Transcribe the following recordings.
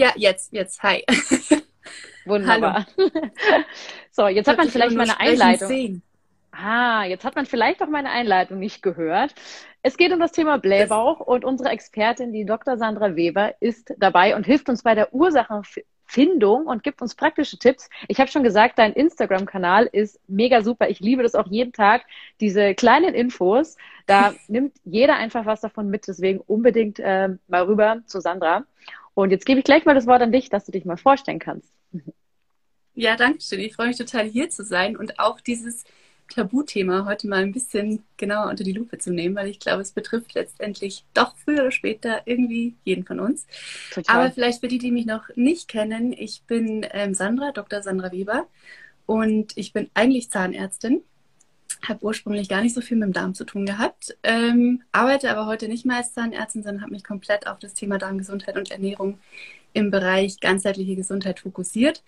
Ja, jetzt, jetzt. Hi. Wunderbar. so, jetzt hat man vielleicht meine Einleitung. Sehen. Ah, jetzt hat man vielleicht auch meine Einleitung nicht gehört. Es geht um das Thema Blähbauch und unsere Expertin, die Dr. Sandra Weber, ist dabei und hilft uns bei der Ursachenfindung und gibt uns praktische Tipps. Ich habe schon gesagt, dein Instagram-Kanal ist mega super. Ich liebe das auch jeden Tag, diese kleinen Infos. Da nimmt jeder einfach was davon mit. Deswegen unbedingt äh, mal rüber zu Sandra. Und jetzt gebe ich gleich mal das Wort an dich, dass du dich mal vorstellen kannst. Ja, danke schön. Ich freue mich total hier zu sein und auch dieses Tabuthema heute mal ein bisschen genauer unter die Lupe zu nehmen, weil ich glaube, es betrifft letztendlich doch früher oder später irgendwie jeden von uns. Total. Aber vielleicht für die, die mich noch nicht kennen, ich bin ähm, Sandra, Dr. Sandra Weber und ich bin eigentlich Zahnärztin, habe ursprünglich gar nicht so viel mit dem Darm zu tun gehabt, ähm, arbeite aber heute nicht mehr als Zahnärztin, sondern habe mich komplett auf das Thema Darmgesundheit und Ernährung im Bereich ganzheitliche Gesundheit fokussiert,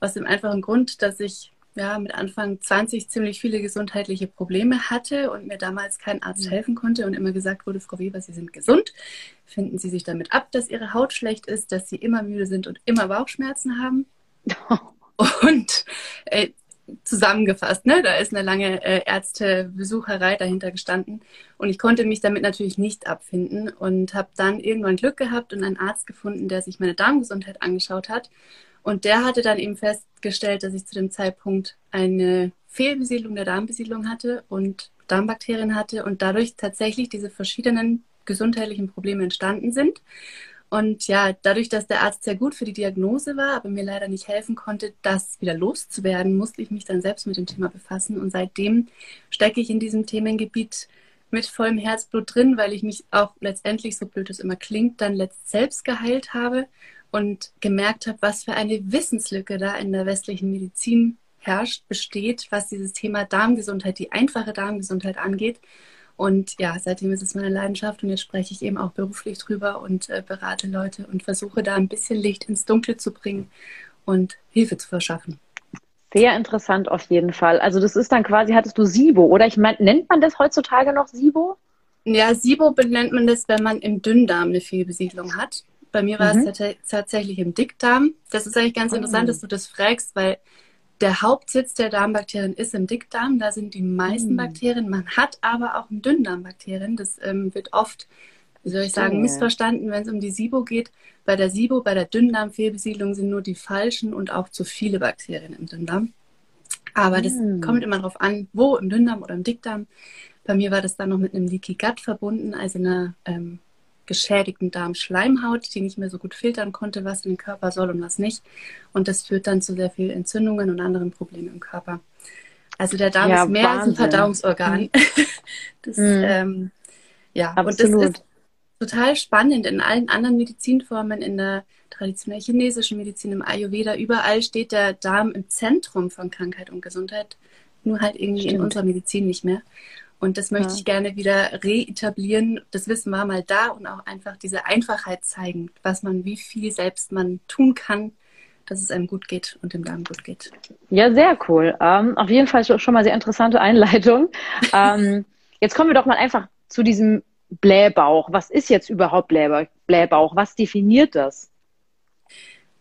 aus dem einfachen Grund, dass ich ja, mit Anfang 20 ziemlich viele gesundheitliche Probleme hatte und mir damals kein Arzt mhm. helfen konnte und immer gesagt wurde, Frau Weber, Sie sind gesund. Finden Sie sich damit ab, dass Ihre Haut schlecht ist, dass Sie immer müde sind und immer Bauchschmerzen haben? und äh, zusammengefasst, ne? da ist eine lange äh, Ärztebesucherei dahinter gestanden und ich konnte mich damit natürlich nicht abfinden und habe dann irgendwann Glück gehabt und einen Arzt gefunden, der sich meine Darmgesundheit angeschaut hat und der hatte dann eben festgestellt, dass ich zu dem Zeitpunkt eine Fehlbesiedlung der Darmbesiedlung hatte und Darmbakterien hatte und dadurch tatsächlich diese verschiedenen gesundheitlichen Probleme entstanden sind. Und ja, dadurch, dass der Arzt sehr gut für die Diagnose war, aber mir leider nicht helfen konnte, das wieder loszuwerden, musste ich mich dann selbst mit dem Thema befassen. Und seitdem stecke ich in diesem Themengebiet mit vollem Herzblut drin, weil ich mich auch letztendlich, so blöd es immer klingt, dann letzt selbst geheilt habe und gemerkt habe, was für eine Wissenslücke da in der westlichen Medizin herrscht, besteht, was dieses Thema Darmgesundheit, die einfache Darmgesundheit angeht. Und ja, seitdem ist es meine Leidenschaft und jetzt spreche ich eben auch beruflich drüber und äh, berate Leute und versuche da ein bisschen Licht ins Dunkle zu bringen und Hilfe zu verschaffen. Sehr interessant auf jeden Fall. Also das ist dann quasi, hattest du SIBO oder ich meine, nennt man das heutzutage noch SIBO? Ja, SIBO benennt man das, wenn man im Dünndarm eine Fehlbesiedlung hat. Bei mir war mhm. es tatsächlich im Dickdarm. Das ist eigentlich ganz interessant, mhm. dass du das fragst, weil der Hauptsitz der Darmbakterien ist im Dickdarm. Da sind die meisten mhm. Bakterien. Man hat aber auch im Dünndarm Bakterien. Das ähm, wird oft, wie soll ich sagen, missverstanden, wenn es um die SIBO geht. Bei der SIBO, bei der Dünndarmfehlbesiedlung sind nur die falschen und auch zu viele Bakterien im Dünndarm. Aber das mm. kommt immer darauf an, wo, im Dünndarm oder im Dickdarm. Bei mir war das dann noch mit einem Leaky Gut verbunden, also einer ähm, geschädigten Darmschleimhaut, die nicht mehr so gut filtern konnte, was in den Körper soll und was nicht. Und das führt dann zu sehr vielen Entzündungen und anderen Problemen im Körper. Also der Darm ja, ist mehr Wahnsinn. als ein Verdauungsorgan. Mhm. das, mhm. ähm, ja, Absolut. und das ist total spannend. In allen anderen Medizinformen, in der traditionell chinesischen Medizin, im Ayurveda, überall steht der Darm im Zentrum von Krankheit und Gesundheit. Nur halt irgendwie Stimmt. in unserer Medizin nicht mehr. Und das möchte ja. ich gerne wieder reetablieren. Das Wissen war mal da und auch einfach diese Einfachheit zeigen, was man, wie viel selbst man tun kann, dass es einem gut geht und dem Darm gut geht. Ja, sehr cool. Ähm, auf jeden Fall schon mal sehr interessante Einleitung. ähm, jetzt kommen wir doch mal einfach zu diesem Blähbauch. Was ist jetzt überhaupt Blähbauch? Was definiert das?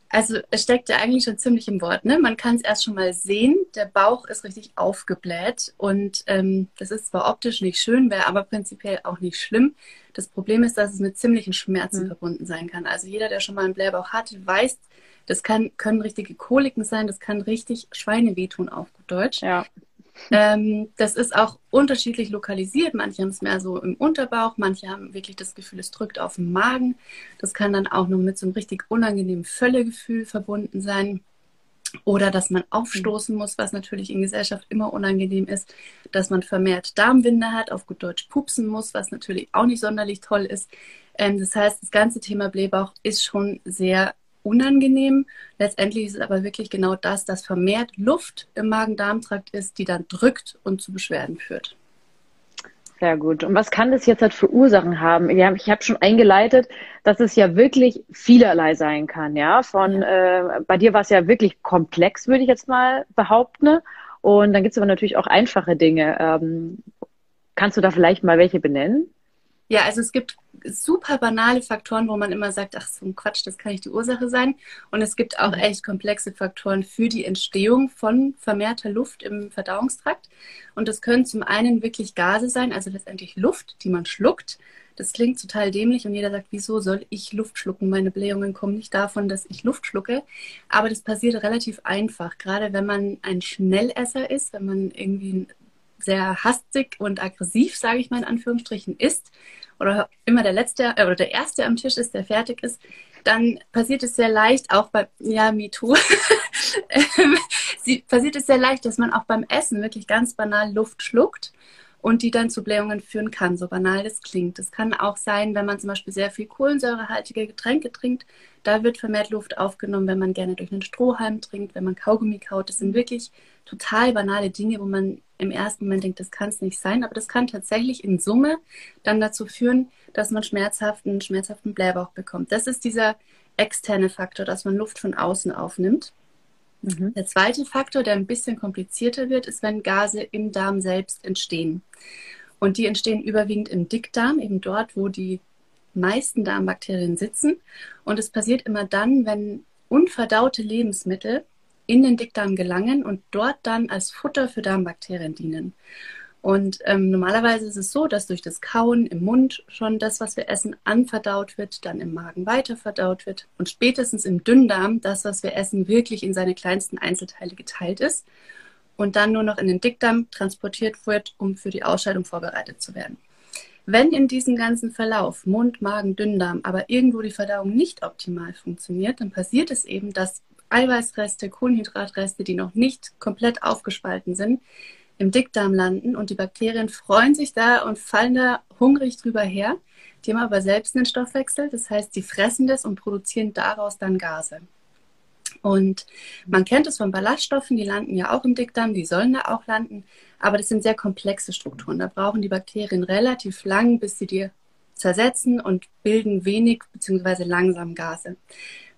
Also es steckt ja eigentlich schon ziemlich im Wort. Ne? Man kann es erst schon mal sehen. Der Bauch ist richtig aufgebläht und ähm, das ist zwar optisch nicht schön, wäre aber prinzipiell auch nicht schlimm. Das Problem ist, dass es mit ziemlichen Schmerzen mhm. verbunden sein kann. Also jeder, der schon mal einen Blähbauch hatte, weiß, das kann, können richtige Koliken sein, das kann richtig Schweine wehtun auf gut Deutsch. Ja. Ähm, das ist auch unterschiedlich lokalisiert. Manche haben es mehr so im Unterbauch, manche haben wirklich das Gefühl, es drückt auf den Magen. Das kann dann auch noch mit so einem richtig unangenehmen Völlegefühl verbunden sein. Oder dass man aufstoßen muss, was natürlich in Gesellschaft immer unangenehm ist. Dass man vermehrt Darmwinde hat, auf gut Deutsch pupsen muss, was natürlich auch nicht sonderlich toll ist. Ähm, das heißt, das ganze Thema Blähbauch ist schon sehr unangenehm. Letztendlich ist es aber wirklich genau das, dass vermehrt Luft im Magen-Darm-Trakt ist, die dann drückt und zu Beschwerden führt. Sehr gut. Und was kann das jetzt halt für Ursachen haben? Ich habe schon eingeleitet, dass es ja wirklich vielerlei sein kann. Ja, von äh, bei dir war es ja wirklich komplex, würde ich jetzt mal behaupten. Und dann gibt es aber natürlich auch einfache Dinge. Ähm, kannst du da vielleicht mal welche benennen? Ja, also es gibt super banale Faktoren, wo man immer sagt, ach so ein Quatsch, das kann nicht die Ursache sein. Und es gibt auch mhm. echt komplexe Faktoren für die Entstehung von vermehrter Luft im Verdauungstrakt. Und das können zum einen wirklich Gase sein, also letztendlich Luft, die man schluckt. Das klingt total dämlich und jeder sagt, wieso soll ich Luft schlucken? Meine Blähungen kommen nicht davon, dass ich Luft schlucke. Aber das passiert relativ einfach, gerade wenn man ein Schnellesser ist, wenn man irgendwie sehr hastig und aggressiv, sage ich mal in Anführungsstrichen, ist oder immer der letzte äh, oder der erste am Tisch ist, der fertig ist, dann passiert es sehr leicht, auch bei ja MeToo, ähm, passiert es sehr leicht, dass man auch beim Essen wirklich ganz banal Luft schluckt und die dann zu Blähungen führen kann, so banal das klingt. Das kann auch sein, wenn man zum Beispiel sehr viel kohlensäurehaltige Getränke trinkt, da wird vermehrt Luft aufgenommen, wenn man gerne durch einen Strohhalm trinkt, wenn man Kaugummi kaut. Das sind wirklich total banale Dinge, wo man im ersten Moment denkt, das kann es nicht sein, aber das kann tatsächlich in Summe dann dazu führen, dass man schmerzhaften, schmerzhaften Blähbauch bekommt. Das ist dieser externe Faktor, dass man Luft von außen aufnimmt. Mhm. Der zweite Faktor, der ein bisschen komplizierter wird, ist, wenn Gase im Darm selbst entstehen. Und die entstehen überwiegend im Dickdarm, eben dort, wo die meisten Darmbakterien sitzen. Und es passiert immer dann, wenn unverdaute Lebensmittel in den Dickdarm gelangen und dort dann als Futter für Darmbakterien dienen. Und ähm, normalerweise ist es so, dass durch das Kauen im Mund schon das, was wir essen, anverdaut wird, dann im Magen weiterverdaut wird und spätestens im Dünndarm das, was wir essen, wirklich in seine kleinsten Einzelteile geteilt ist und dann nur noch in den Dickdarm transportiert wird, um für die Ausscheidung vorbereitet zu werden. Wenn in diesem ganzen Verlauf Mund, Magen, Dünndarm aber irgendwo die Verdauung nicht optimal funktioniert, dann passiert es eben, dass Eiweißreste, Kohlenhydratreste, die noch nicht komplett aufgespalten sind, im Dickdarm landen und die Bakterien freuen sich da und fallen da hungrig drüber her. Die haben aber selbst einen Stoffwechsel, das heißt, sie fressen das und produzieren daraus dann Gase. Und man kennt es von Ballaststoffen, die landen ja auch im Dickdarm, die sollen da auch landen, aber das sind sehr komplexe Strukturen. Da brauchen die Bakterien relativ lang, bis sie die zersetzen und bilden wenig bzw. langsam Gase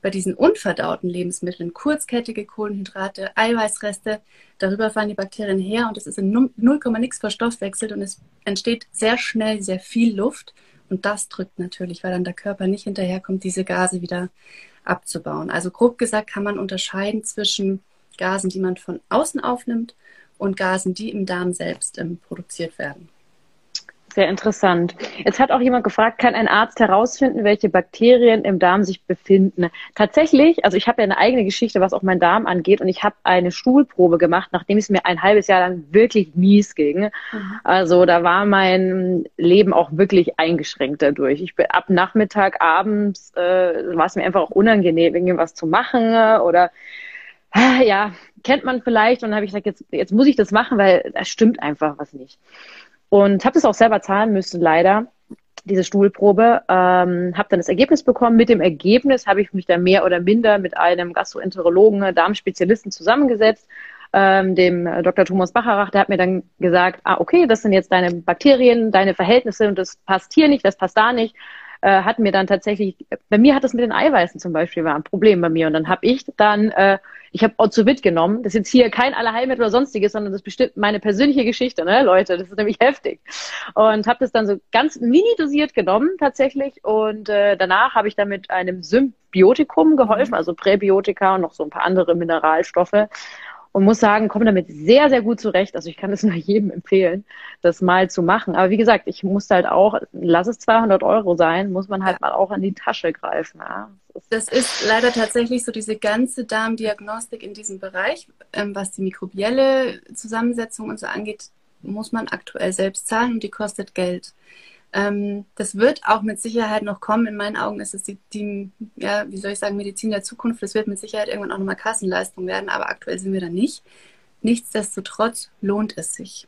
bei diesen unverdauten Lebensmitteln kurzkettige Kohlenhydrate, Eiweißreste, darüber fallen die Bakterien her und es ist in 0, nix verstoffwechselt und es entsteht sehr schnell sehr viel Luft und das drückt natürlich, weil dann der Körper nicht hinterherkommt, diese Gase wieder abzubauen. Also grob gesagt kann man unterscheiden zwischen Gasen, die man von außen aufnimmt und Gasen, die im Darm selbst ähm, produziert werden. Sehr interessant. Jetzt hat auch jemand gefragt, kann ein Arzt herausfinden, welche Bakterien im Darm sich befinden? Tatsächlich, also ich habe ja eine eigene Geschichte, was auch meinen Darm angeht, und ich habe eine Stuhlprobe gemacht, nachdem es mir ein halbes Jahr lang wirklich mies ging. Mhm. Also da war mein Leben auch wirklich eingeschränkt dadurch. Ich bin ab Nachmittag, abends, äh, war es mir einfach auch unangenehm, irgendwas zu machen oder ja, kennt man vielleicht. Und dann habe ich gesagt, jetzt, jetzt muss ich das machen, weil da stimmt einfach was nicht. Und habe das auch selber zahlen müssen, leider, diese Stuhlprobe. Ähm, habe dann das Ergebnis bekommen. Mit dem Ergebnis habe ich mich dann mehr oder minder mit einem Gastroenterologen, Darmspezialisten zusammengesetzt. Ähm, dem Dr. Thomas Bacharach, der hat mir dann gesagt, ah, okay, das sind jetzt deine Bakterien, deine Verhältnisse und das passt hier nicht, das passt da nicht äh, hat mir dann tatsächlich, bei mir hat das mit den Eiweißen zum Beispiel war ein Problem bei mir. Und dann habe ich dann, äh, ich habe Ozovit genommen. Das ist jetzt hier kein Allerheilmittel oder sonstiges, sondern das ist bestimmt meine persönliche Geschichte, ne, Leute. Das ist nämlich heftig. Und habe das dann so ganz mini dosiert genommen tatsächlich. Und äh, danach habe ich dann mit einem Symbiotikum geholfen, also Präbiotika und noch so ein paar andere Mineralstoffe und muss sagen, komme damit sehr, sehr gut zurecht. Also ich kann es nur jedem empfehlen, das mal zu machen. Aber wie gesagt, ich muss halt auch, lass es 200 Euro sein, muss man halt ja. mal auch an die Tasche greifen. Ja. Das ist leider tatsächlich so diese ganze Darmdiagnostik in diesem Bereich, ähm, was die mikrobielle Zusammensetzung und so angeht, muss man aktuell selbst zahlen und die kostet Geld. Ähm, das wird auch mit Sicherheit noch kommen. In meinen Augen ist es die, die, ja, wie soll ich sagen, Medizin der Zukunft. Das wird mit Sicherheit irgendwann auch nochmal Kassenleistung werden, aber aktuell sind wir da nicht. Nichtsdestotrotz lohnt es sich.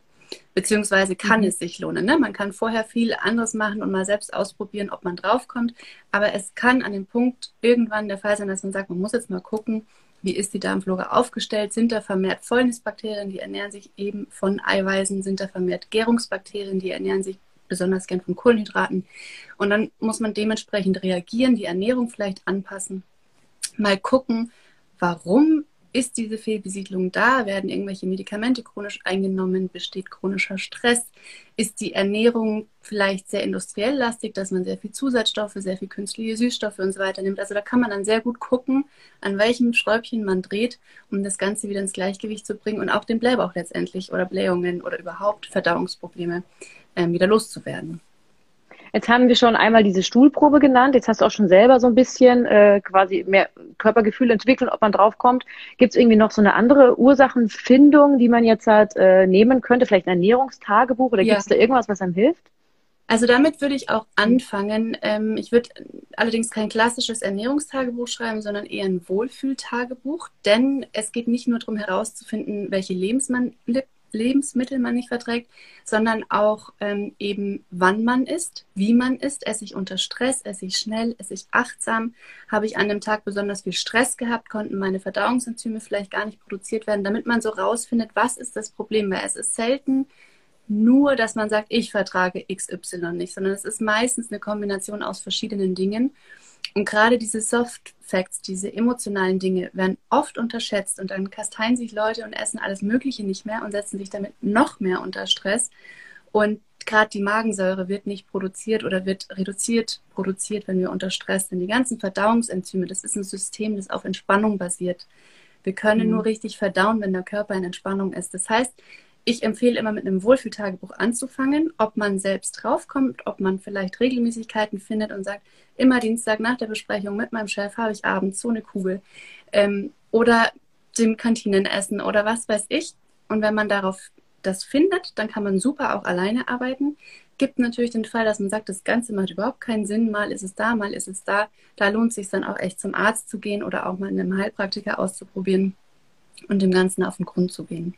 Beziehungsweise kann mhm. es sich lohnen. Ne? Man kann vorher viel anderes machen und mal selbst ausprobieren, ob man draufkommt. Aber es kann an dem Punkt irgendwann der Fall sein, dass man sagt, man muss jetzt mal gucken, wie ist die Darmflora aufgestellt? Sind da vermehrt Fäulnisbakterien, die ernähren sich eben von Eiweißen? Sind da vermehrt Gärungsbakterien, die ernähren sich besonders gern von Kohlenhydraten. Und dann muss man dementsprechend reagieren, die Ernährung vielleicht anpassen, mal gucken, warum ist diese Fehlbesiedlung da? Werden irgendwelche Medikamente chronisch eingenommen? Besteht chronischer Stress? Ist die Ernährung vielleicht sehr industriell lastig, dass man sehr viel Zusatzstoffe, sehr viel künstliche Süßstoffe und so weiter nimmt? Also da kann man dann sehr gut gucken, an welchem Schräubchen man dreht, um das Ganze wieder ins Gleichgewicht zu bringen und auch den Blähbauch letztendlich oder Blähungen oder überhaupt Verdauungsprobleme ähm, wieder loszuwerden. Jetzt haben wir schon einmal diese Stuhlprobe genannt. Jetzt hast du auch schon selber so ein bisschen äh, quasi mehr Körpergefühl entwickelt, ob man draufkommt. Gibt es irgendwie noch so eine andere Ursachenfindung, die man jetzt halt äh, nehmen könnte? Vielleicht ein Ernährungstagebuch oder ja. gibt es da irgendwas, was einem hilft? Also damit würde ich auch anfangen. Ähm, ich würde allerdings kein klassisches Ernährungstagebuch schreiben, sondern eher ein Wohlfühltagebuch, denn es geht nicht nur darum herauszufinden, welche Lebensmittel Lebensmittel man nicht verträgt, sondern auch ähm, eben, wann man isst, wie man isst. Esse ich unter Stress, esse ich schnell, esse ich achtsam, habe ich an dem Tag besonders viel Stress gehabt, konnten meine Verdauungsenzyme vielleicht gar nicht produziert werden, damit man so rausfindet, was ist das Problem, weil es ist selten nur, dass man sagt, ich vertrage XY nicht, sondern es ist meistens eine Kombination aus verschiedenen Dingen. Und gerade diese Soft Facts, diese emotionalen Dinge werden oft unterschätzt und dann kasteien sich Leute und essen alles Mögliche nicht mehr und setzen sich damit noch mehr unter Stress. Und gerade die Magensäure wird nicht produziert oder wird reduziert produziert, wenn wir unter Stress sind. Die ganzen Verdauungsenzyme, das ist ein System, das auf Entspannung basiert. Wir können mhm. nur richtig verdauen, wenn der Körper in Entspannung ist. Das heißt, ich empfehle immer mit einem Wohlfühltagebuch anzufangen, ob man selbst draufkommt, ob man vielleicht Regelmäßigkeiten findet und sagt, immer Dienstag nach der Besprechung mit meinem Chef habe ich abends so eine Kugel ähm, oder dem Kantinenessen oder was weiß ich. Und wenn man darauf das findet, dann kann man super auch alleine arbeiten. Gibt natürlich den Fall, dass man sagt, das Ganze macht überhaupt keinen Sinn. Mal ist es da, mal ist es da. Da lohnt es sich dann auch echt zum Arzt zu gehen oder auch mal in einem Heilpraktiker auszuprobieren und dem Ganzen auf den Grund zu gehen.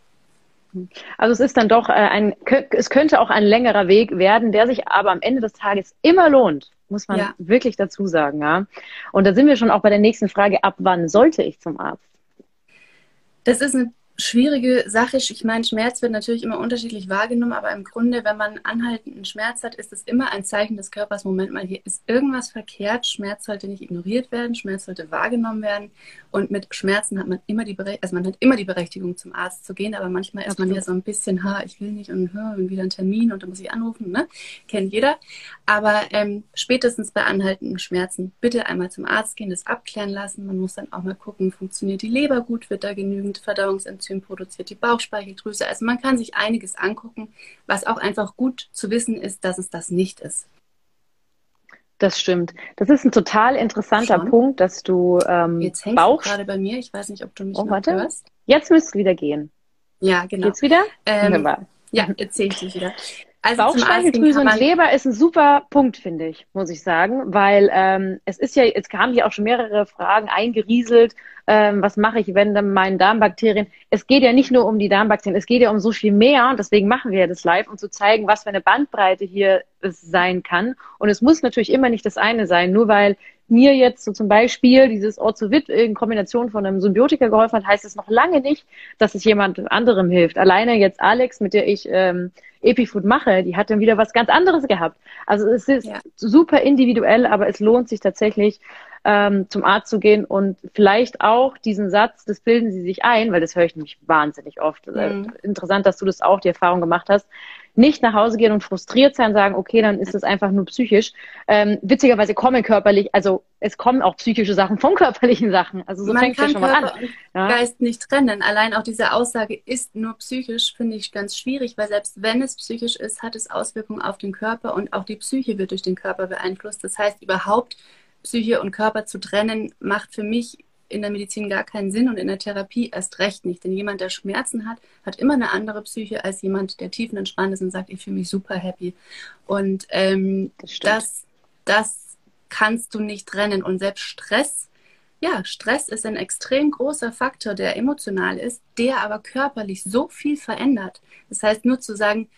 Also es ist dann doch äh, ein, es könnte auch ein längerer Weg werden, der sich aber am Ende des Tages immer lohnt, muss man ja. wirklich dazu sagen, ja. Und da sind wir schon auch bei der nächsten Frage, ab wann sollte ich zum Arzt? Das ist eine schwierige Sache. Ich meine, Schmerz wird natürlich immer unterschiedlich wahrgenommen, aber im Grunde, wenn man anhaltenden Schmerz hat, ist es immer ein Zeichen des Körpers, Moment mal, hier ist irgendwas verkehrt, Schmerz sollte nicht ignoriert werden, Schmerz sollte wahrgenommen werden und mit Schmerzen hat man immer die Berechtigung, also man hat immer die Berechtigung zum Arzt zu gehen, aber manchmal ist man ja so ein bisschen, ha, ich will nicht und ha, wieder einen Termin und dann muss ich anrufen, ne? Kennt jeder. Aber ähm, spätestens bei anhaltenden Schmerzen bitte einmal zum Arzt gehen, das abklären lassen. Man muss dann auch mal gucken, funktioniert die Leber gut, wird da genügend Verdauungsenzyme Enzym produziert die Bauchspeicheldrüse. Also man kann sich einiges angucken, was auch einfach gut zu wissen ist, dass es das nicht ist. Das stimmt. Das ist ein total interessanter Schon. Punkt, dass du ähm, Jetzt hängst Bauch... du gerade bei mir. Ich weiß nicht, ob du mich oh, noch warte. hörst. Jetzt müsste es wieder gehen. Ja, genau. Geht's wieder? Ähm, ja, jetzt sehe ich dich wieder. Also Bauchspeicheldrüse und Leber ist ein super Punkt, finde ich, muss ich sagen, weil ähm, es ist ja, es kamen ja auch schon mehrere Fragen eingerieselt, ähm, was mache ich, wenn dann meine Darmbakterien, es geht ja nicht nur um die Darmbakterien, es geht ja um so viel mehr, deswegen machen wir ja das live, um zu zeigen, was für eine Bandbreite hier es sein kann. Und es muss natürlich immer nicht das eine sein, nur weil mir jetzt so zum Beispiel dieses Orzovit in Kombination von einem Symbiotika geholfen hat, heißt es noch lange nicht, dass es jemand anderem hilft. Alleine jetzt Alex, mit der ich ähm, Epifood mache, die hat dann wieder was ganz anderes gehabt. Also es ist ja. super individuell, aber es lohnt sich tatsächlich, ähm, zum Arzt zu gehen und vielleicht auch diesen Satz, das bilden Sie sich ein, weil das höre ich nämlich wahnsinnig oft. Mhm. Interessant, dass du das auch die Erfahrung gemacht hast nicht nach Hause gehen und frustriert sein, sagen, okay, dann ist es einfach nur psychisch. Ähm, witzigerweise kommen körperlich, also es kommen auch psychische Sachen von körperlichen Sachen. Also so fängt es ja schon mal an. Ja? Geist nicht trennen. Allein auch diese Aussage ist nur psychisch, finde ich ganz schwierig, weil selbst wenn es psychisch ist, hat es Auswirkungen auf den Körper und auch die Psyche wird durch den Körper beeinflusst. Das heißt, überhaupt Psyche und Körper zu trennen, macht für mich in der Medizin gar keinen Sinn und in der Therapie erst recht nicht. Denn jemand, der Schmerzen hat, hat immer eine andere Psyche als jemand, der tiefenentspannt ist und sagt, ich fühle mich super happy. Und ähm, das, das, das kannst du nicht trennen. Und selbst Stress, ja, Stress ist ein extrem großer Faktor, der emotional ist, der aber körperlich so viel verändert. Das heißt, nur zu sagen,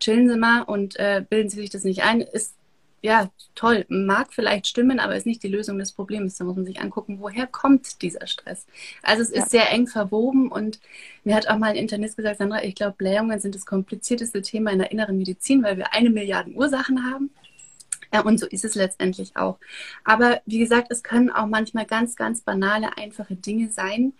chillen Sie mal und äh, bilden Sie sich das nicht ein, ist ja, toll, mag vielleicht stimmen, aber ist nicht die Lösung des Problems. Da muss man sich angucken, woher kommt dieser Stress. Also es ist ja. sehr eng verwoben und mir hat auch mal ein Internist gesagt, Sandra, ich glaube, Blähungen sind das komplizierteste Thema in der inneren Medizin, weil wir eine Milliarde Ursachen haben. Ja, und so ist es letztendlich auch. Aber wie gesagt, es können auch manchmal ganz, ganz banale, einfache Dinge sein,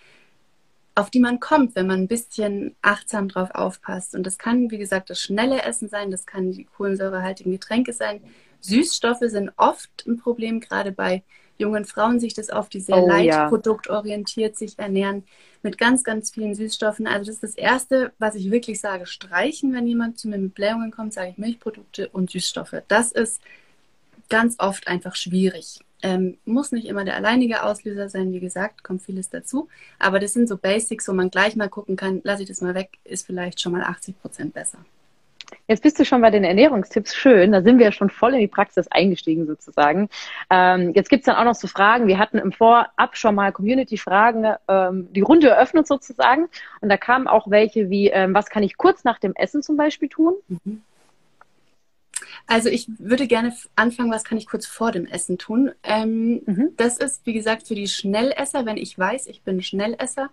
auf die man kommt, wenn man ein bisschen achtsam drauf aufpasst. Und das kann, wie gesagt, das schnelle Essen sein, das kann die kohlensäurehaltigen Getränke sein. Süßstoffe sind oft ein Problem, gerade bei jungen Frauen sich das auf die sehr oh, leicht ja. produktorientiert sich ernähren mit ganz, ganz vielen Süßstoffen. Also das ist das Erste, was ich wirklich sage, streichen, wenn jemand zu mir mit Blähungen kommt, sage ich Milchprodukte und Süßstoffe. Das ist ganz oft einfach schwierig. Ähm, muss nicht immer der alleinige Auslöser sein, wie gesagt, kommt vieles dazu. Aber das sind so Basics, wo man gleich mal gucken kann, lasse ich das mal weg, ist vielleicht schon mal 80 Prozent besser. Jetzt bist du schon bei den Ernährungstipps. Schön, da sind wir ja schon voll in die Praxis eingestiegen sozusagen. Ähm, jetzt gibt's dann auch noch so Fragen. Wir hatten im Vorab schon mal Community-Fragen, ähm, die Runde eröffnet sozusagen. Und da kamen auch welche wie, ähm, was kann ich kurz nach dem Essen zum Beispiel tun? Mhm. Also ich würde gerne anfangen, was kann ich kurz vor dem Essen tun. Ähm, mhm. Das ist, wie gesagt, für die Schnellesser, wenn ich weiß, ich bin Schnellesser,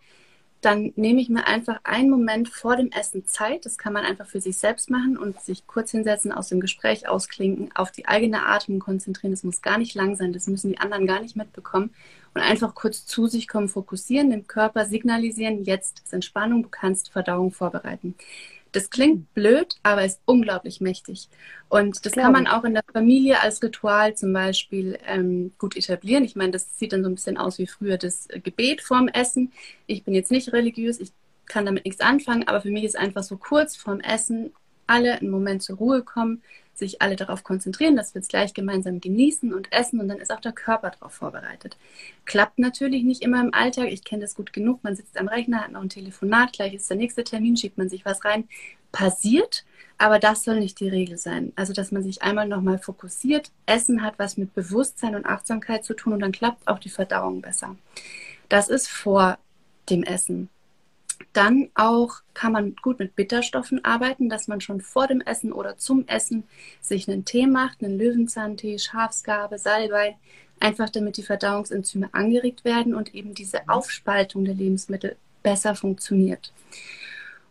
dann nehme ich mir einfach einen Moment vor dem Essen Zeit. Das kann man einfach für sich selbst machen und sich kurz hinsetzen, aus dem Gespräch ausklinken, auf die eigene Atmung konzentrieren. Das muss gar nicht lang sein, das müssen die anderen gar nicht mitbekommen. Und einfach kurz zu sich kommen, fokussieren, dem Körper signalisieren, jetzt ist Entspannung, du kannst Verdauung vorbereiten. Das klingt blöd, aber ist unglaublich mächtig. Und das kann man auch in der Familie als Ritual zum Beispiel ähm, gut etablieren. Ich meine, das sieht dann so ein bisschen aus wie früher das Gebet vorm Essen. Ich bin jetzt nicht religiös, ich kann damit nichts anfangen, aber für mich ist einfach so kurz vorm Essen alle einen Moment zur Ruhe kommen, sich alle darauf konzentrieren, dass wir es gleich gemeinsam genießen und essen und dann ist auch der Körper darauf vorbereitet. Klappt natürlich nicht immer im Alltag. Ich kenne das gut genug. Man sitzt am Rechner, hat noch ein Telefonat, gleich ist der nächste Termin, schiebt man sich was rein. Passiert, aber das soll nicht die Regel sein. Also, dass man sich einmal nochmal fokussiert. Essen hat was mit Bewusstsein und Achtsamkeit zu tun und dann klappt auch die Verdauung besser. Das ist vor dem Essen. Dann auch kann man gut mit Bitterstoffen arbeiten, dass man schon vor dem Essen oder zum Essen sich einen Tee macht, einen Löwenzahntee, Schafsgabe, Salbei, einfach damit die Verdauungsenzyme angeregt werden und eben diese Aufspaltung der Lebensmittel besser funktioniert.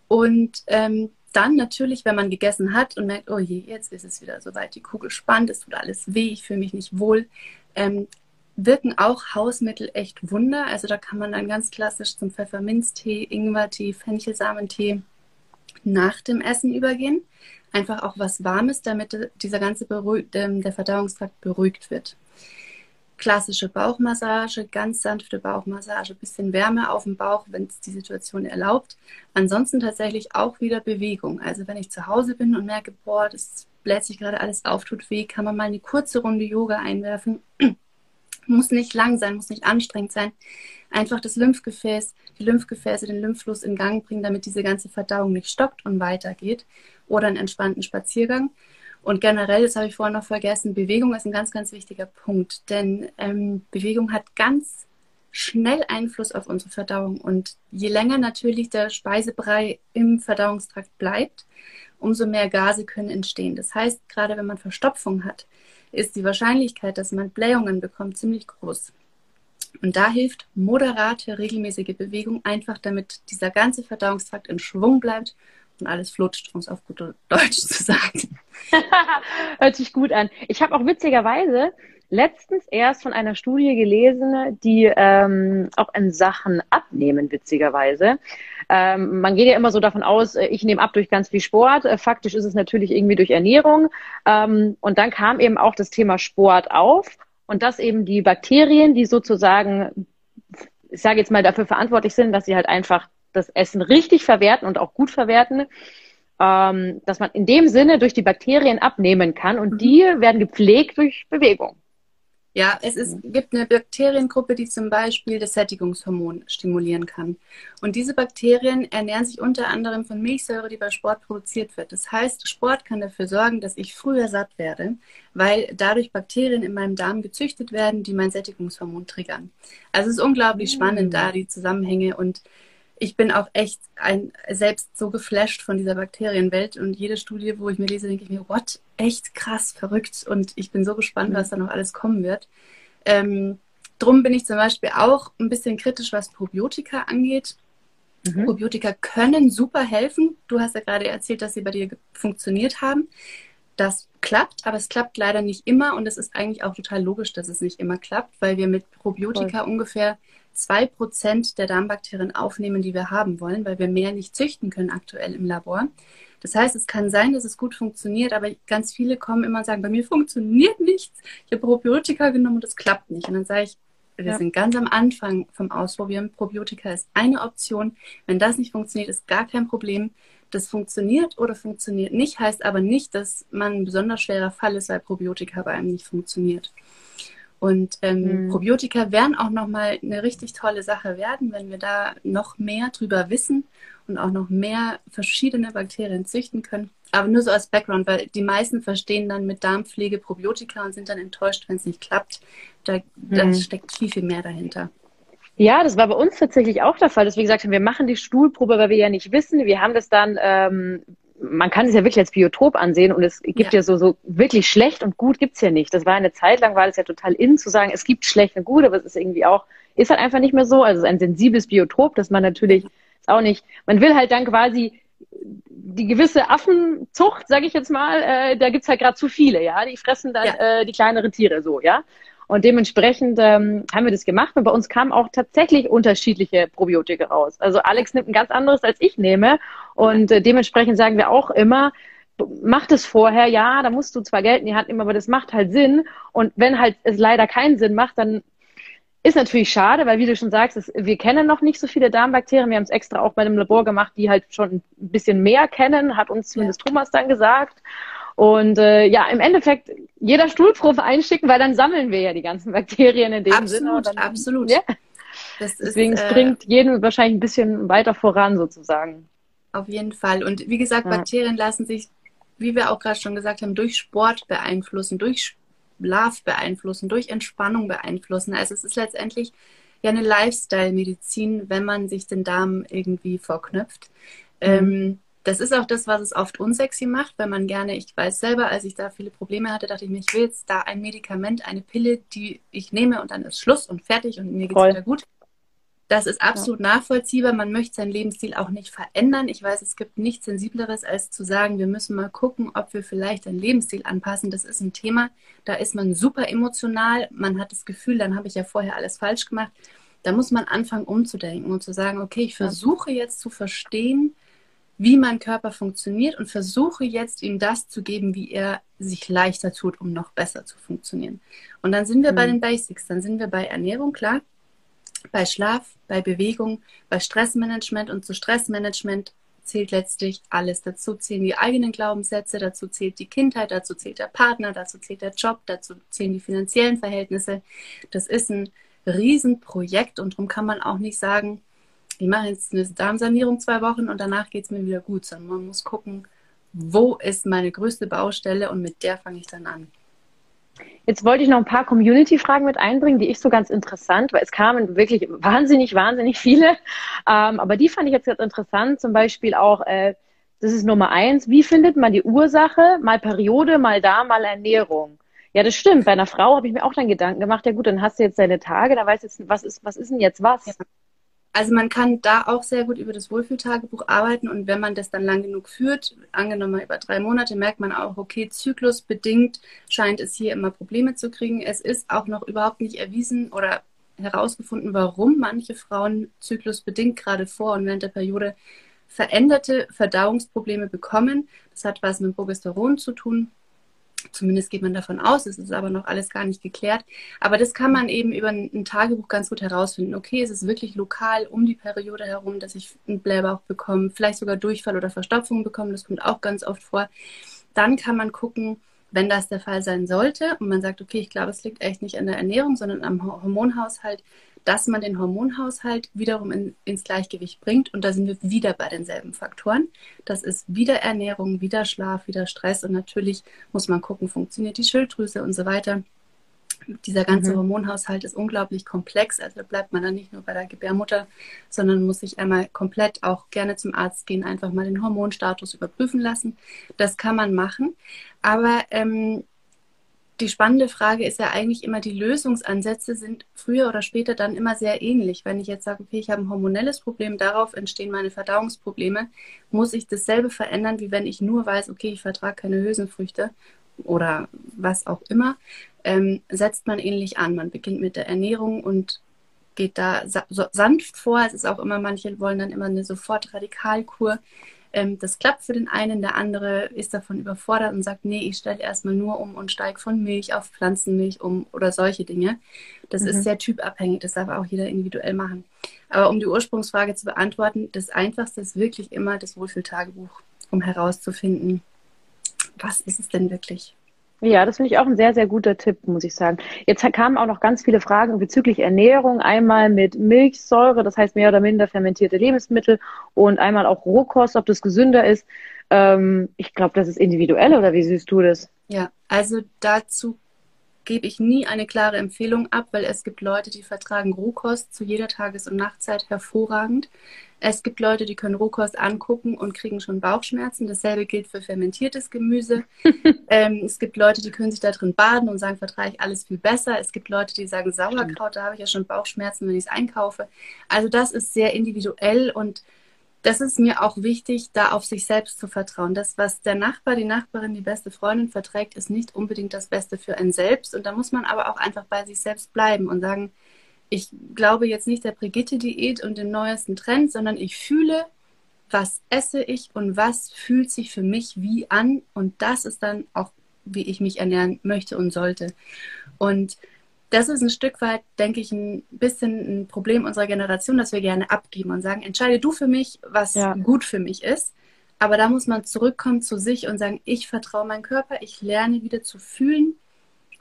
Und ähm, dann natürlich, wenn man gegessen hat und merkt, oh je, jetzt ist es wieder soweit, die Kugel spannt, es tut alles weh, ich fühle mich nicht wohl, ähm, wirken auch Hausmittel echt Wunder. Also da kann man dann ganz klassisch zum Pfefferminztee, Ingwertee, Fenchelsamenttee nach dem Essen übergehen. Einfach auch was Warmes, damit dieser ganze Beruhig ähm, der Verdauungstrakt beruhigt wird. Klassische Bauchmassage, ganz sanfte Bauchmassage, bisschen Wärme auf dem Bauch, wenn es die Situation erlaubt. Ansonsten tatsächlich auch wieder Bewegung. Also wenn ich zu Hause bin und merke, boah, das bläht sich gerade alles auf, tut weh, kann man mal eine kurze Runde Yoga einwerfen muss nicht lang sein, muss nicht anstrengend sein. Einfach das Lymphgefäß, die Lymphgefäße, den Lymphfluss in Gang bringen, damit diese ganze Verdauung nicht stoppt und weitergeht. Oder einen entspannten Spaziergang. Und generell, das habe ich vorhin noch vergessen, Bewegung ist ein ganz, ganz wichtiger Punkt. Denn ähm, Bewegung hat ganz schnell Einfluss auf unsere Verdauung. Und je länger natürlich der Speisebrei im Verdauungstrakt bleibt, umso mehr Gase können entstehen. Das heißt, gerade wenn man Verstopfung hat, ist die Wahrscheinlichkeit, dass man Blähungen bekommt, ziemlich groß. Und da hilft moderate, regelmäßige Bewegung einfach, damit dieser ganze Verdauungstrakt in Schwung bleibt und alles flutscht, um es auf gut Deutsch zu sagen. Hört sich gut an. Ich habe auch witzigerweise letztens erst von einer Studie gelesen, die ähm, auch in Sachen Abnehmen, witzigerweise. Ähm, man geht ja immer so davon aus, äh, ich nehme ab durch ganz viel Sport. Äh, faktisch ist es natürlich irgendwie durch Ernährung. Ähm, und dann kam eben auch das Thema Sport auf und dass eben die Bakterien, die sozusagen, ich sage jetzt mal, dafür verantwortlich sind, dass sie halt einfach das Essen richtig verwerten und auch gut verwerten, ähm, dass man in dem Sinne durch die Bakterien abnehmen kann und mhm. die werden gepflegt durch Bewegung. Ja, es ist, gibt eine Bakteriengruppe, die zum Beispiel das Sättigungshormon stimulieren kann. Und diese Bakterien ernähren sich unter anderem von Milchsäure, die bei Sport produziert wird. Das heißt, Sport kann dafür sorgen, dass ich früher satt werde, weil dadurch Bakterien in meinem Darm gezüchtet werden, die mein Sättigungshormon triggern. Also es ist unglaublich spannend, da die Zusammenhänge und ich bin auch echt ein, selbst so geflasht von dieser Bakterienwelt und jede Studie, wo ich mir lese, denke ich mir, what, echt krass, verrückt und ich bin so gespannt, was da noch alles kommen wird. Ähm, drum bin ich zum Beispiel auch ein bisschen kritisch, was Probiotika angeht. Mhm. Probiotika können super helfen. Du hast ja gerade erzählt, dass sie bei dir funktioniert haben. Das klappt, aber es klappt leider nicht immer und es ist eigentlich auch total logisch, dass es nicht immer klappt, weil wir mit Probiotika Voll. ungefähr zwei Prozent der Darmbakterien aufnehmen, die wir haben wollen, weil wir mehr nicht züchten können aktuell im Labor. Das heißt, es kann sein, dass es gut funktioniert, aber ganz viele kommen immer und sagen, bei mir funktioniert nichts. Ich habe Probiotika genommen und es klappt nicht. Und dann sage ich, wir ja. sind ganz am Anfang vom Ausprobieren. Probiotika ist eine Option. Wenn das nicht funktioniert, ist gar kein Problem. Das funktioniert oder funktioniert nicht, heißt aber nicht, dass man ein besonders schwerer Fall ist, weil Probiotika bei einem nicht funktioniert. Und ähm, mhm. Probiotika werden auch nochmal eine richtig tolle Sache werden, wenn wir da noch mehr drüber wissen und auch noch mehr verschiedene Bakterien züchten können. Aber nur so als Background, weil die meisten verstehen dann mit Darmpflege Probiotika und sind dann enttäuscht, wenn es nicht klappt. Da, mhm. da steckt viel, viel mehr dahinter. Ja, das war bei uns tatsächlich auch der Fall, dass wir gesagt haben, wir machen die Stuhlprobe, weil wir ja nicht wissen. Wir haben das dann, ähm, man kann es ja wirklich als Biotop ansehen und es gibt ja, ja so, so wirklich schlecht und gut gibt's ja nicht. Das war eine Zeit lang, war es ja total in zu sagen, es gibt schlecht und gut, aber es ist irgendwie auch, ist halt einfach nicht mehr so. Also es ist ein sensibles Biotop, dass man natürlich ist auch nicht, man will halt dann quasi die gewisse Affenzucht, sage ich jetzt mal, äh, da gibt's halt gerade zu viele, ja. Die fressen dann ja. äh, die kleineren Tiere so, ja. Und dementsprechend ähm, haben wir das gemacht und bei uns kamen auch tatsächlich unterschiedliche Probiotika raus. Also Alex nimmt ein ganz anderes, als ich nehme. Und äh, dementsprechend sagen wir auch immer, mach das vorher, ja, da musst du zwar Geld in die Hand nehmen, aber das macht halt Sinn. Und wenn halt es leider keinen Sinn macht, dann ist natürlich schade, weil wie du schon sagst, es, wir kennen noch nicht so viele Darmbakterien. Wir haben es extra auch bei einem Labor gemacht, die halt schon ein bisschen mehr kennen, hat uns zumindest. Thomas dann gesagt. Und äh, ja, im Endeffekt jeder Stuhlprobe einschicken, weil dann sammeln wir ja die ganzen Bakterien in dem absolut, Sinne. Absolut, absolut. Ja. Deswegen ist, es bringt äh, jeden wahrscheinlich ein bisschen weiter voran sozusagen. Auf jeden Fall. Und wie gesagt, ja. Bakterien lassen sich, wie wir auch gerade schon gesagt haben, durch Sport beeinflussen, durch Schlaf beeinflussen, durch Entspannung beeinflussen. Also es ist letztendlich ja eine Lifestyle-Medizin, wenn man sich den Darm irgendwie vorknüpft. Mhm. Ähm, das ist auch das, was es oft unsexy macht, wenn man gerne, ich weiß selber, als ich da viele Probleme hatte, dachte ich mir, ich will jetzt da ein Medikament, eine Pille, die ich nehme und dann ist Schluss und fertig und mir geht es wieder gut. Das ist absolut ja. nachvollziehbar. Man möchte seinen Lebensstil auch nicht verändern. Ich weiß, es gibt nichts Sensibleres, als zu sagen, wir müssen mal gucken, ob wir vielleicht einen Lebensstil anpassen. Das ist ein Thema, da ist man super emotional. Man hat das Gefühl, dann habe ich ja vorher alles falsch gemacht. Da muss man anfangen umzudenken und zu sagen, okay, ich versuche jetzt zu verstehen, wie mein Körper funktioniert und versuche jetzt ihm das zu geben, wie er sich leichter tut, um noch besser zu funktionieren. Und dann sind wir mhm. bei den Basics, dann sind wir bei Ernährung, klar, bei Schlaf, bei Bewegung, bei Stressmanagement und zu Stressmanagement zählt letztlich alles. Dazu zählen die eigenen Glaubenssätze, dazu zählt die Kindheit, dazu zählt der Partner, dazu zählt der Job, dazu zählen die finanziellen Verhältnisse. Das ist ein Riesenprojekt und darum kann man auch nicht sagen, ich mache jetzt eine Darmsanierung zwei Wochen und danach geht es mir wieder gut, sondern man muss gucken, wo ist meine größte Baustelle und mit der fange ich dann an. Jetzt wollte ich noch ein paar Community-Fragen mit einbringen, die ich so ganz interessant, weil es kamen wirklich wahnsinnig, wahnsinnig viele. Ähm, aber die fand ich jetzt ganz interessant. Zum Beispiel auch, äh, das ist Nummer eins, wie findet man die Ursache? Mal Periode, mal da, mal Ernährung. Ja, das stimmt. Bei einer Frau habe ich mir auch dann Gedanken gemacht, ja gut, dann hast du jetzt deine Tage, da weißt du jetzt, was ist, was ist denn jetzt was? Ja. Also man kann da auch sehr gut über das Wohlfühltagebuch arbeiten und wenn man das dann lang genug führt, angenommen über drei Monate, merkt man auch, okay, zyklusbedingt scheint es hier immer Probleme zu kriegen. Es ist auch noch überhaupt nicht erwiesen oder herausgefunden, warum manche Frauen zyklusbedingt gerade vor und während der Periode veränderte Verdauungsprobleme bekommen. Das hat was mit Progesteron zu tun. Zumindest geht man davon aus, es ist aber noch alles gar nicht geklärt. Aber das kann man eben über ein, Tagebuch ganz gut herausfinden. Okay, es ist wirklich lokal um die Periode herum, dass ich einen Blähbauch bekomme, vielleicht sogar Durchfall oder Verstopfung bekomme, das kommt auch ganz oft vor. Dann kann man gucken, wenn das der Fall sein sollte und man sagt, okay, ich glaube, es liegt echt nicht an der Ernährung, sondern am Hormonhaushalt, dass man den Hormonhaushalt wiederum in, ins Gleichgewicht bringt. Und da sind wir wieder bei denselben Faktoren. Das ist wieder Ernährung, wieder Schlaf, wieder Stress. Und natürlich muss man gucken, funktioniert die Schilddrüse und so weiter. Dieser ganze mhm. Hormonhaushalt ist unglaublich komplex. Also da bleibt man dann nicht nur bei der Gebärmutter, sondern muss sich einmal komplett auch gerne zum Arzt gehen, einfach mal den Hormonstatus überprüfen lassen. Das kann man machen. Aber ähm, die spannende Frage ist ja eigentlich immer, die Lösungsansätze sind früher oder später dann immer sehr ähnlich. Wenn ich jetzt sage, okay, ich habe ein hormonelles Problem, darauf entstehen meine Verdauungsprobleme, muss ich dasselbe verändern, wie wenn ich nur weiß, okay, ich vertrage keine Hülsenfrüchte oder was auch immer, ähm, setzt man ähnlich an. Man beginnt mit der Ernährung und geht da sanft vor. Es ist auch immer, manche wollen dann immer eine sofort Radikalkur. Ähm, das klappt für den einen, der andere ist davon überfordert und sagt, nee, ich stelle erstmal nur um und steige von Milch auf Pflanzenmilch um oder solche Dinge. Das mhm. ist sehr typabhängig, das darf auch jeder individuell machen. Aber um die Ursprungsfrage zu beantworten, das Einfachste ist wirklich immer das Wohlfühltagebuch, um herauszufinden, was ist es denn wirklich? Ja, das finde ich auch ein sehr, sehr guter Tipp, muss ich sagen. Jetzt kamen auch noch ganz viele Fragen bezüglich Ernährung. Einmal mit Milchsäure, das heißt mehr oder minder fermentierte Lebensmittel und einmal auch Rohkost, ob das gesünder ist. Ähm, ich glaube, das ist individuell oder wie siehst du das? Ja, also dazu gebe ich nie eine klare Empfehlung ab, weil es gibt Leute, die vertragen Rohkost zu jeder Tages- und Nachtzeit hervorragend. Es gibt Leute, die können Rohkost angucken und kriegen schon Bauchschmerzen. Dasselbe gilt für fermentiertes Gemüse. ähm, es gibt Leute, die können sich da drin baden und sagen, vertrage ich alles viel besser. Es gibt Leute, die sagen, Sauerkraut, da habe ich ja schon Bauchschmerzen, wenn ich es einkaufe. Also das ist sehr individuell und das ist mir auch wichtig, da auf sich selbst zu vertrauen. Das, was der Nachbar, die Nachbarin, die beste Freundin verträgt, ist nicht unbedingt das Beste für einen selbst. Und da muss man aber auch einfach bei sich selbst bleiben und sagen, ich glaube jetzt nicht der Brigitte-Diät und den neuesten Trend, sondern ich fühle, was esse ich und was fühlt sich für mich wie an. Und das ist dann auch, wie ich mich ernähren möchte und sollte. Und das ist ein Stück weit, denke ich, ein bisschen ein Problem unserer Generation, dass wir gerne abgeben und sagen, entscheide du für mich, was ja. gut für mich ist. Aber da muss man zurückkommen zu sich und sagen, ich vertraue meinem Körper, ich lerne wieder zu fühlen,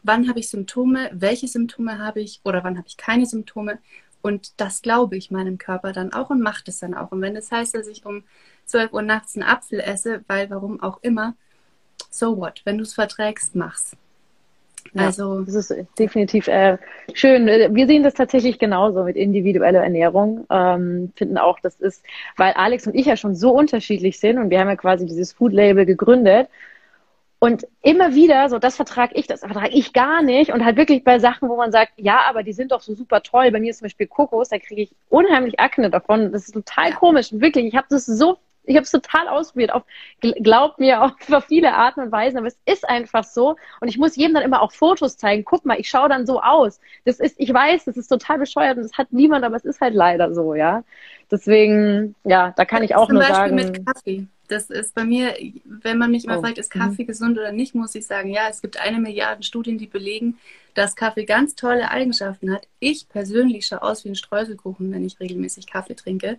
wann habe ich Symptome, welche Symptome habe ich oder wann habe ich keine Symptome. Und das glaube ich meinem Körper dann auch und macht es dann auch. Und wenn das heißt, dass ich um 12 Uhr nachts einen Apfel esse, weil warum auch immer, so what? Wenn du es verträgst, mach's. Ja, also das ist definitiv äh, schön. Wir sehen das tatsächlich genauso mit individueller Ernährung. Ähm, finden auch, das ist, weil Alex und ich ja schon so unterschiedlich sind und wir haben ja quasi dieses Food Label gegründet. Und immer wieder, so das vertrage ich, das vertrage ich gar nicht. Und halt wirklich bei Sachen, wo man sagt, ja, aber die sind doch so super toll. Bei mir ist zum Beispiel Kokos, da kriege ich unheimlich Akne davon. Das ist total komisch. Wirklich, ich habe das so ich habe es total ausprobiert, auf, glaubt mir, auf viele Arten und Weisen, aber es ist einfach so. Und ich muss jedem dann immer auch Fotos zeigen. Guck mal, ich schaue dann so aus. Das ist, ich weiß, das ist total bescheuert und das hat niemand, aber es ist halt leider so, ja. Deswegen, ja, da kann ich auch nur sagen. Mit Kaffee. Das ist bei mir, wenn man mich immer oh. fragt, ist Kaffee mhm. gesund oder nicht, muss ich sagen, ja, es gibt eine Milliarde Studien, die belegen, dass Kaffee ganz tolle Eigenschaften hat. Ich persönlich schaue aus wie ein Streuselkuchen, wenn ich regelmäßig Kaffee trinke.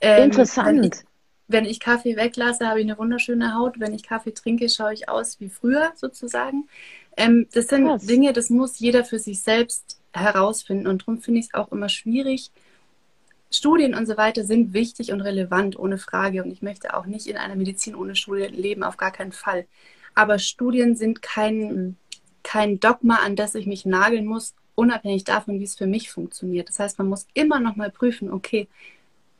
Ähm, Interessant wenn ich Kaffee weglasse, habe ich eine wunderschöne Haut. Wenn ich Kaffee trinke, schaue ich aus wie früher sozusagen. Ähm, das sind Krass. Dinge, das muss jeder für sich selbst herausfinden. Und darum finde ich es auch immer schwierig. Studien und so weiter sind wichtig und relevant, ohne Frage. Und ich möchte auch nicht in einer Medizin ohne Studien leben, auf gar keinen Fall. Aber Studien sind kein, kein Dogma, an das ich mich nageln muss, unabhängig davon, wie es für mich funktioniert. Das heißt, man muss immer noch mal prüfen, okay,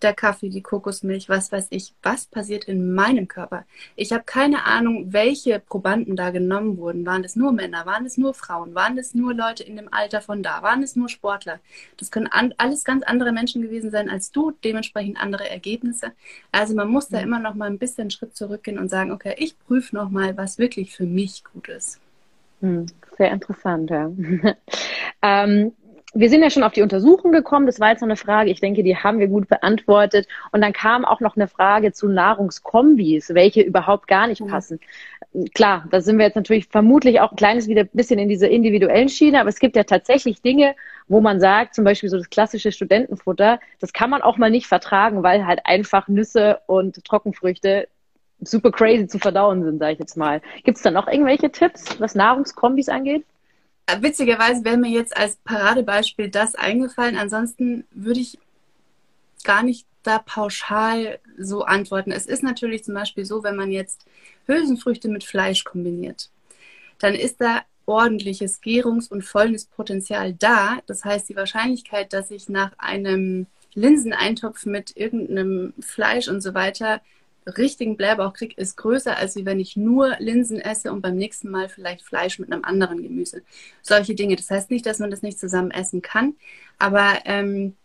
der Kaffee, die Kokosmilch, was weiß ich, was passiert in meinem Körper. Ich habe keine Ahnung, welche Probanden da genommen wurden. Waren es nur Männer, waren es nur Frauen, waren es nur Leute in dem Alter von da, waren es nur Sportler. Das können an, alles ganz andere Menschen gewesen sein als du, dementsprechend andere Ergebnisse. Also man muss da mhm. immer noch mal ein bisschen einen Schritt zurückgehen und sagen, okay, ich prüfe noch mal, was wirklich für mich gut ist. Hm, sehr interessant, ja. ähm, wir sind ja schon auf die Untersuchung gekommen. Das war jetzt noch eine Frage. Ich denke, die haben wir gut beantwortet. Und dann kam auch noch eine Frage zu Nahrungskombis, welche überhaupt gar nicht passen. Klar, da sind wir jetzt natürlich vermutlich auch ein kleines wieder bisschen in dieser individuellen Schiene. Aber es gibt ja tatsächlich Dinge, wo man sagt, zum Beispiel so das klassische Studentenfutter, das kann man auch mal nicht vertragen, weil halt einfach Nüsse und Trockenfrüchte super crazy zu verdauen sind, sage ich jetzt mal. Gibt es da noch irgendwelche Tipps, was Nahrungskombis angeht? Witzigerweise wäre mir jetzt als Paradebeispiel das eingefallen. Ansonsten würde ich gar nicht da pauschal so antworten. Es ist natürlich zum Beispiel so, wenn man jetzt Hülsenfrüchte mit Fleisch kombiniert, dann ist da ordentliches Gärungs- und Fäulnispotenzial da. Das heißt, die Wahrscheinlichkeit, dass ich nach einem Linseneintopf mit irgendeinem Fleisch und so weiter richtigen Blähbauch kriege, ist größer, als wenn ich nur Linsen esse und beim nächsten Mal vielleicht Fleisch mit einem anderen Gemüse. Solche Dinge. Das heißt nicht, dass man das nicht zusammen essen kann, aber ähm,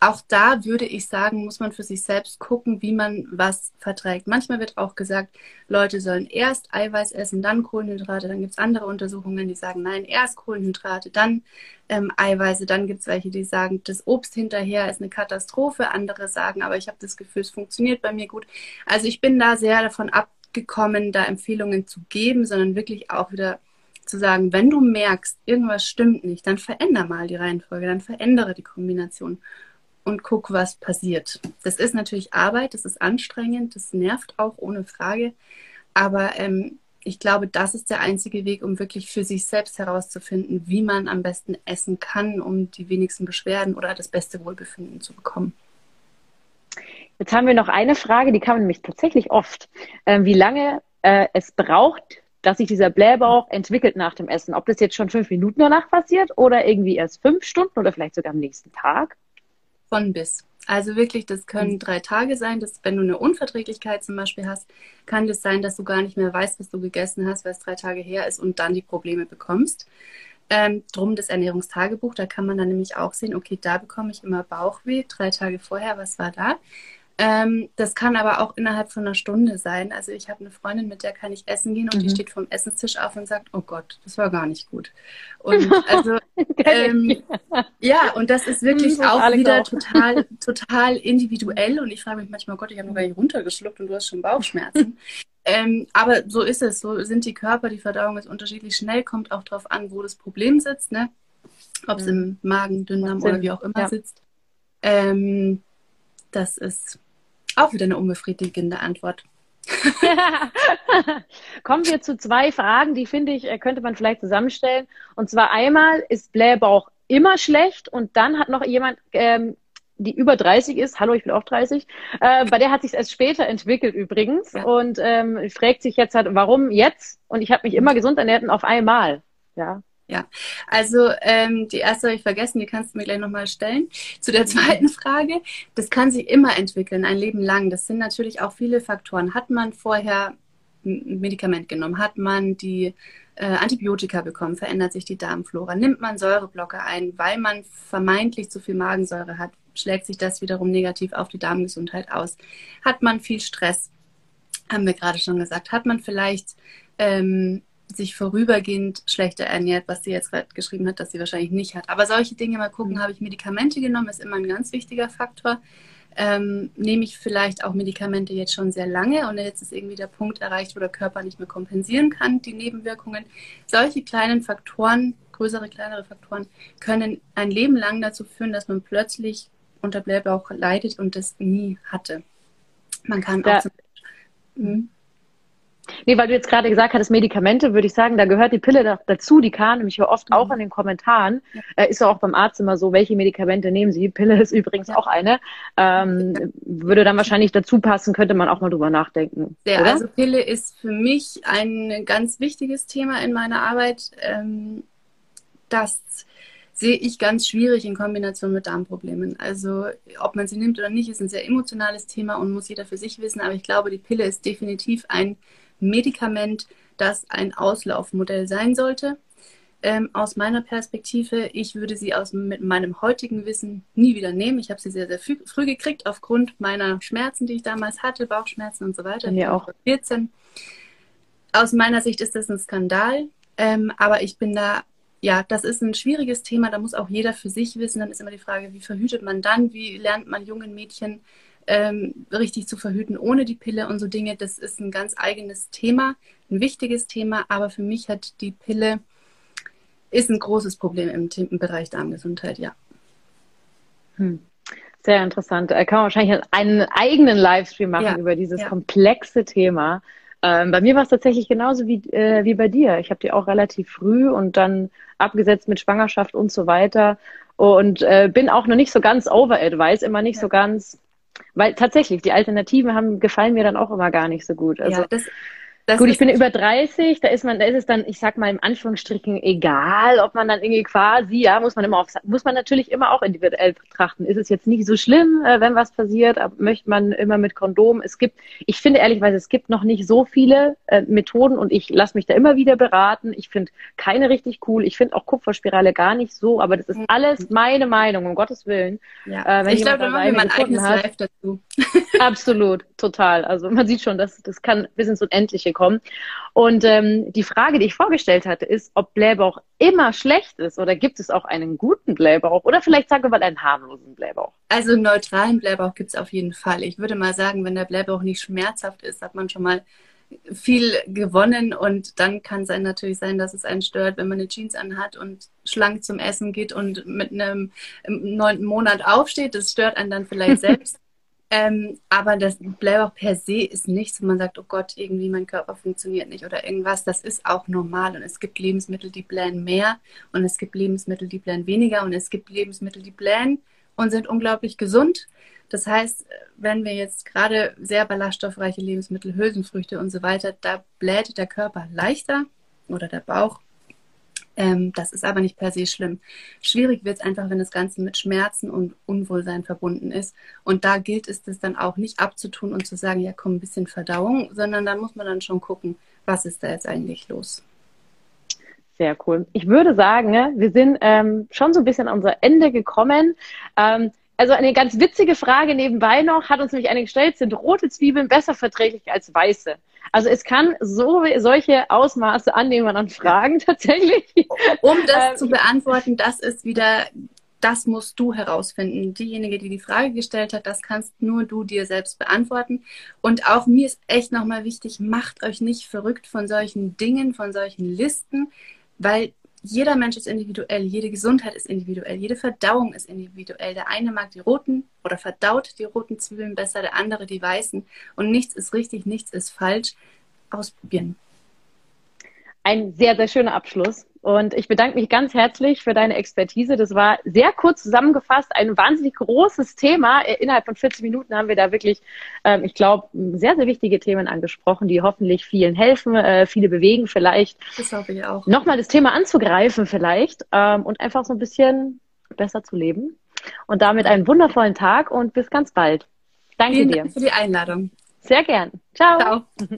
auch da würde ich sagen, muss man für sich selbst gucken, wie man was verträgt. Manchmal wird auch gesagt, Leute sollen erst Eiweiß essen, dann Kohlenhydrate. Dann gibt es andere Untersuchungen, die sagen, nein, erst Kohlenhydrate, dann ähm, Eiweiße. Dann gibt es welche, die sagen, das Obst hinterher ist eine Katastrophe. Andere sagen, aber ich habe das Gefühl, es funktioniert bei mir gut. Also ich bin da sehr davon abgekommen, da Empfehlungen zu geben, sondern wirklich auch wieder zu sagen, wenn du merkst, irgendwas stimmt nicht, dann veränder mal die Reihenfolge, dann verändere die Kombination und guck, was passiert. Das ist natürlich Arbeit, das ist anstrengend, das nervt auch ohne Frage. Aber ähm, ich glaube, das ist der einzige Weg, um wirklich für sich selbst herauszufinden, wie man am besten essen kann, um die wenigsten Beschwerden oder das beste Wohlbefinden zu bekommen. Jetzt haben wir noch eine Frage, die kam nämlich tatsächlich oft. Ähm, wie lange äh, es braucht, dass sich dieser Blähbauch entwickelt nach dem Essen? Ob das jetzt schon fünf Minuten danach passiert oder irgendwie erst fünf Stunden oder vielleicht sogar am nächsten Tag? Von bis. Also wirklich, das können mhm. drei Tage sein. Dass, wenn du eine Unverträglichkeit zum Beispiel hast, kann das sein, dass du gar nicht mehr weißt, was du gegessen hast, weil es drei Tage her ist und dann die Probleme bekommst. Ähm, drum das Ernährungstagebuch, da kann man dann nämlich auch sehen, okay, da bekomme ich immer Bauchweh, drei Tage vorher, was war da? Ähm, das kann aber auch innerhalb von einer Stunde sein. Also ich habe eine Freundin, mit der kann ich essen gehen und mhm. die steht vom Essenstisch auf und sagt, oh Gott, das war gar nicht gut. Und also ähm, ja, und das ist wirklich das auch wieder auch. total, total individuell. Und ich frage mich manchmal, Gott, ich habe noch gar nicht runtergeschluckt und du hast schon Bauchschmerzen. ähm, aber so ist es, so sind die Körper, die Verdauung ist unterschiedlich schnell, kommt auch darauf an, wo das Problem sitzt, ne? Ob es mhm. im Magen, Dünndarm oder wie auch immer ja. sitzt. Ähm, das ist auch wieder eine unbefriedigende Antwort. Kommen wir zu zwei Fragen, die finde ich, äh, könnte man vielleicht zusammenstellen. Und zwar einmal, ist Blähbauch immer schlecht? Und dann hat noch jemand, ähm, die über 30 ist, hallo, ich bin auch 30, äh, bei der hat sich erst später entwickelt übrigens ja. und ähm, fragt sich jetzt halt, warum jetzt? Und ich habe mich immer gesund ernährt und auf einmal. Ja, ja, also ähm, die erste habe ich vergessen, die kannst du mir gleich nochmal stellen. Zu der zweiten Frage, das kann sich immer entwickeln, ein Leben lang. Das sind natürlich auch viele Faktoren. Hat man vorher ein Medikament genommen? Hat man die äh, Antibiotika bekommen? Verändert sich die Darmflora? Nimmt man Säureblocker ein, weil man vermeintlich zu viel Magensäure hat? Schlägt sich das wiederum negativ auf die Darmgesundheit aus? Hat man viel Stress? Haben wir gerade schon gesagt. Hat man vielleicht ähm, sich vorübergehend schlechter ernährt, was sie jetzt gerade geschrieben hat, dass sie wahrscheinlich nicht hat. Aber solche Dinge mal gucken, mhm. habe ich Medikamente genommen, ist immer ein ganz wichtiger Faktor. Ähm, nehme ich vielleicht auch Medikamente jetzt schon sehr lange und jetzt ist irgendwie der Punkt erreicht, wo der Körper nicht mehr kompensieren kann, die Nebenwirkungen. Solche kleinen Faktoren, größere, kleinere Faktoren, können ein Leben lang dazu führen, dass man plötzlich unter Blähbauch leidet und das nie hatte. Man kann da, auch zum Beispiel, hm? Nee, weil du jetzt gerade gesagt hattest, Medikamente, würde ich sagen, da gehört die Pille dazu. Die kam nämlich oft mhm. auch in den Kommentaren. Ja. Äh, ist ja auch beim Arzt immer so, welche Medikamente nehmen Sie? Pille ist übrigens ja. auch eine. Ähm, würde dann wahrscheinlich dazu passen, könnte man auch mal drüber nachdenken. Ja, oder? also Pille ist für mich ein ganz wichtiges Thema in meiner Arbeit. Ähm, das sehe ich ganz schwierig in Kombination mit Darmproblemen. Also ob man sie nimmt oder nicht, ist ein sehr emotionales Thema und muss jeder für sich wissen. Aber ich glaube, die Pille ist definitiv ein Medikament, das ein Auslaufmodell sein sollte. Ähm, aus meiner Perspektive, ich würde sie aus, mit meinem heutigen Wissen nie wieder nehmen. Ich habe sie sehr, sehr früh, früh, gekriegt aufgrund meiner Schmerzen, die ich damals hatte, Bauchschmerzen und so weiter. Ja, auch. 14. Aus meiner Sicht ist das ein Skandal, ähm, aber ich bin da, ja, das ist ein schwieriges Thema, da muss auch jeder für sich wissen. Dann ist immer die Frage, wie verhütet man dann, wie lernt man jungen Mädchen ähm, richtig zu verhüten ohne die Pille und so Dinge. Das ist ein ganz eigenes Thema, ein wichtiges Thema, aber für mich hat die Pille ist ein großes Problem im, im Bereich Darmgesundheit, ja. Hm. Sehr interessant. Da kann man wahrscheinlich einen eigenen Livestream machen ja, über dieses ja. komplexe Thema. Ähm, bei mir war es tatsächlich genauso wie, äh, wie bei dir. Ich habe die auch relativ früh und dann abgesetzt mit Schwangerschaft und so weiter. Und äh, bin auch noch nicht so ganz over-advised, immer nicht ja. so ganz weil tatsächlich, die Alternativen haben, gefallen mir dann auch immer gar nicht so gut. Also, ja, das, Das Gut, ich bin über 30, da ist man, da ist es dann, ich sag mal im Anführungsstrichen egal, ob man dann irgendwie quasi, ja, muss man immer auf, muss man natürlich immer auch individuell betrachten. Ist es jetzt nicht so schlimm, äh, wenn was passiert, möchte man immer mit Kondom. Es gibt, ich finde ehrlichweise, es gibt noch nicht so viele äh, Methoden und ich lasse mich da immer wieder beraten. Ich finde keine richtig cool. Ich finde auch Kupferspirale gar nicht so, aber das ist alles meine Meinung, um Gottes Willen. Ja. Äh, wenn ich glaube, da machen wir mein eigenes hat, Live dazu. Absolut, total. Also man sieht schon, dass das kann bis ins Unendliche kommen. Und ähm, die Frage, die ich vorgestellt hatte, ist, ob Blähbauch immer schlecht ist oder gibt es auch einen guten Blähbauch oder vielleicht sagen wir mal einen harmlosen Blähbauch? Also einen neutralen Blähbauch gibt es auf jeden Fall. Ich würde mal sagen, wenn der Blähbauch nicht schmerzhaft ist, hat man schon mal viel gewonnen und dann kann es natürlich sein, dass es einen stört, wenn man eine Jeans anhat und schlank zum Essen geht und mit einem neunten Monat aufsteht. Das stört einen dann vielleicht selbst. Ähm, aber das Blähbauch per se ist nichts, wo man sagt, oh Gott, irgendwie mein Körper funktioniert nicht oder irgendwas. Das ist auch normal. Und es gibt Lebensmittel, die blähen mehr und es gibt Lebensmittel, die blähen weniger und es gibt Lebensmittel, die blähen und sind unglaublich gesund. Das heißt, wenn wir jetzt gerade sehr ballaststoffreiche Lebensmittel, Hülsenfrüchte und so weiter, da bläht der Körper leichter oder der Bauch ähm, das ist aber nicht per se schlimm. Schwierig wird es einfach, wenn das Ganze mit Schmerzen und Unwohlsein verbunden ist. Und da gilt es, das dann auch nicht abzutun und zu sagen, ja komm, ein bisschen Verdauung, sondern da muss man dann schon gucken, was ist da jetzt eigentlich los. Sehr cool. Ich würde sagen, ne, wir sind ähm, schon so ein bisschen an unser Ende gekommen. Ähm, also eine ganz witzige Frage nebenbei noch, hat uns nämlich eine gestellt, sind rote Zwiebeln besser verträglich als weiße? Also es kann so solche Ausmaße annehmen an Fragen tatsächlich. Um das ähm, zu beantworten, das ist wieder, das musst du herausfinden. Diejenige, die die Frage gestellt hat, das kannst nur du dir selbst beantworten. Und auch mir ist echt nochmal wichtig, macht euch nicht verrückt von solchen Dingen, von solchen Listen, weil jeder Mensch ist individuell, jede Gesundheit ist individuell, jede Verdauung ist individuell. Der eine mag die roten oder verdaut die roten Zwiebeln besser, der andere die weißen. Und nichts ist richtig, nichts ist falsch. Ausprobieren. Ein sehr, sehr schöner Abschluss. Und ich bedanke mich ganz herzlich für deine Expertise. Das war sehr kurz zusammengefasst, ein wahnsinnig großes Thema. Innerhalb von 40 Minuten haben wir da wirklich, ähm, ich glaube, sehr, sehr wichtige Themen angesprochen, die hoffentlich vielen helfen, äh, viele bewegen vielleicht. Das hoffe ich auch. Nochmal das Thema anzugreifen vielleicht ähm, und einfach so ein bisschen besser zu leben. Und damit einen wundervollen Tag und bis ganz bald. Danke Vielen dir. Dank für die Einladung. Sehr gern. Ciao. Ciao.